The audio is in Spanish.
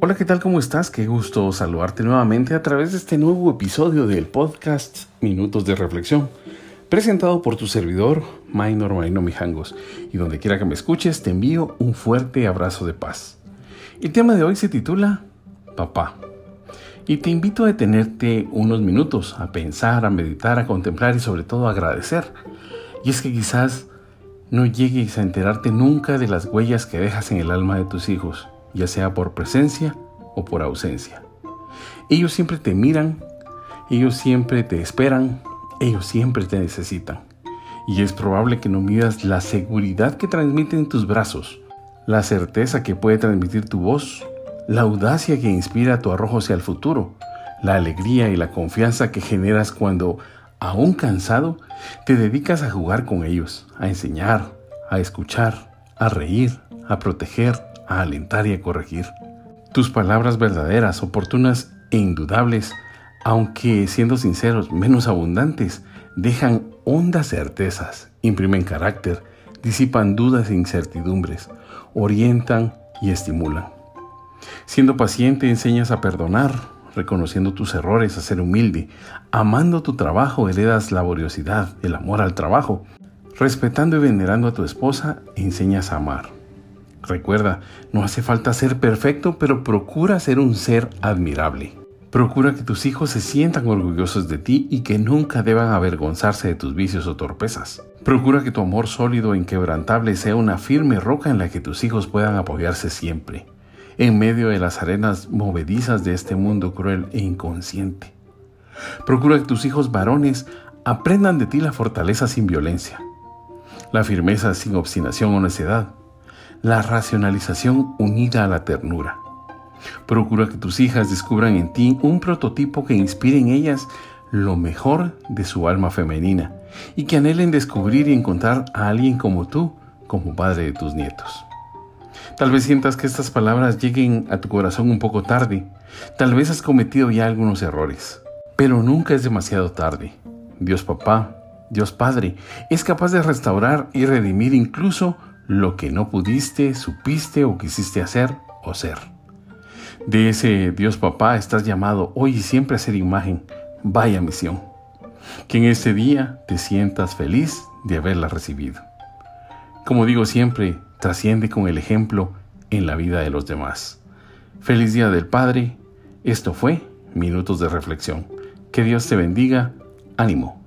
Hola, ¿qué tal? ¿Cómo estás? Qué gusto saludarte nuevamente a través de este nuevo episodio del podcast Minutos de Reflexión, presentado por tu servidor, Minor Marino Mijangos. Y donde quiera que me escuches, te envío un fuerte abrazo de paz. El tema de hoy se titula Papá. Y te invito a detenerte unos minutos, a pensar, a meditar, a contemplar y sobre todo a agradecer. Y es que quizás no llegues a enterarte nunca de las huellas que dejas en el alma de tus hijos ya sea por presencia o por ausencia. Ellos siempre te miran, ellos siempre te esperan, ellos siempre te necesitan. Y es probable que no midas la seguridad que transmiten tus brazos, la certeza que puede transmitir tu voz, la audacia que inspira tu arrojo hacia el futuro, la alegría y la confianza que generas cuando, aún cansado, te dedicas a jugar con ellos, a enseñar, a escuchar, a reír, a proteger, a alentar y a corregir. Tus palabras verdaderas, oportunas e indudables, aunque siendo sinceros, menos abundantes, dejan hondas certezas, imprimen carácter, disipan dudas e incertidumbres, orientan y estimulan. Siendo paciente enseñas a perdonar, reconociendo tus errores, a ser humilde, amando tu trabajo, heredas laboriosidad, el amor al trabajo, respetando y venerando a tu esposa, enseñas a amar. Recuerda, no hace falta ser perfecto, pero procura ser un ser admirable. Procura que tus hijos se sientan orgullosos de ti y que nunca deban avergonzarse de tus vicios o torpezas. Procura que tu amor sólido e inquebrantable sea una firme roca en la que tus hijos puedan apoyarse siempre, en medio de las arenas movedizas de este mundo cruel e inconsciente. Procura que tus hijos varones aprendan de ti la fortaleza sin violencia, la firmeza sin obstinación o necedad, la racionalización unida a la ternura. Procura que tus hijas descubran en ti un prototipo que inspire en ellas lo mejor de su alma femenina y que anhelen descubrir y encontrar a alguien como tú, como padre de tus nietos. Tal vez sientas que estas palabras lleguen a tu corazón un poco tarde, tal vez has cometido ya algunos errores, pero nunca es demasiado tarde. Dios papá, Dios Padre, es capaz de restaurar y redimir incluso lo que no pudiste, supiste o quisiste hacer o ser. De ese Dios papá estás llamado hoy y siempre a ser imagen. Vaya misión. Que en este día te sientas feliz de haberla recibido. Como digo siempre, trasciende con el ejemplo en la vida de los demás. Feliz Día del Padre. Esto fue Minutos de Reflexión. Que Dios te bendiga. Ánimo.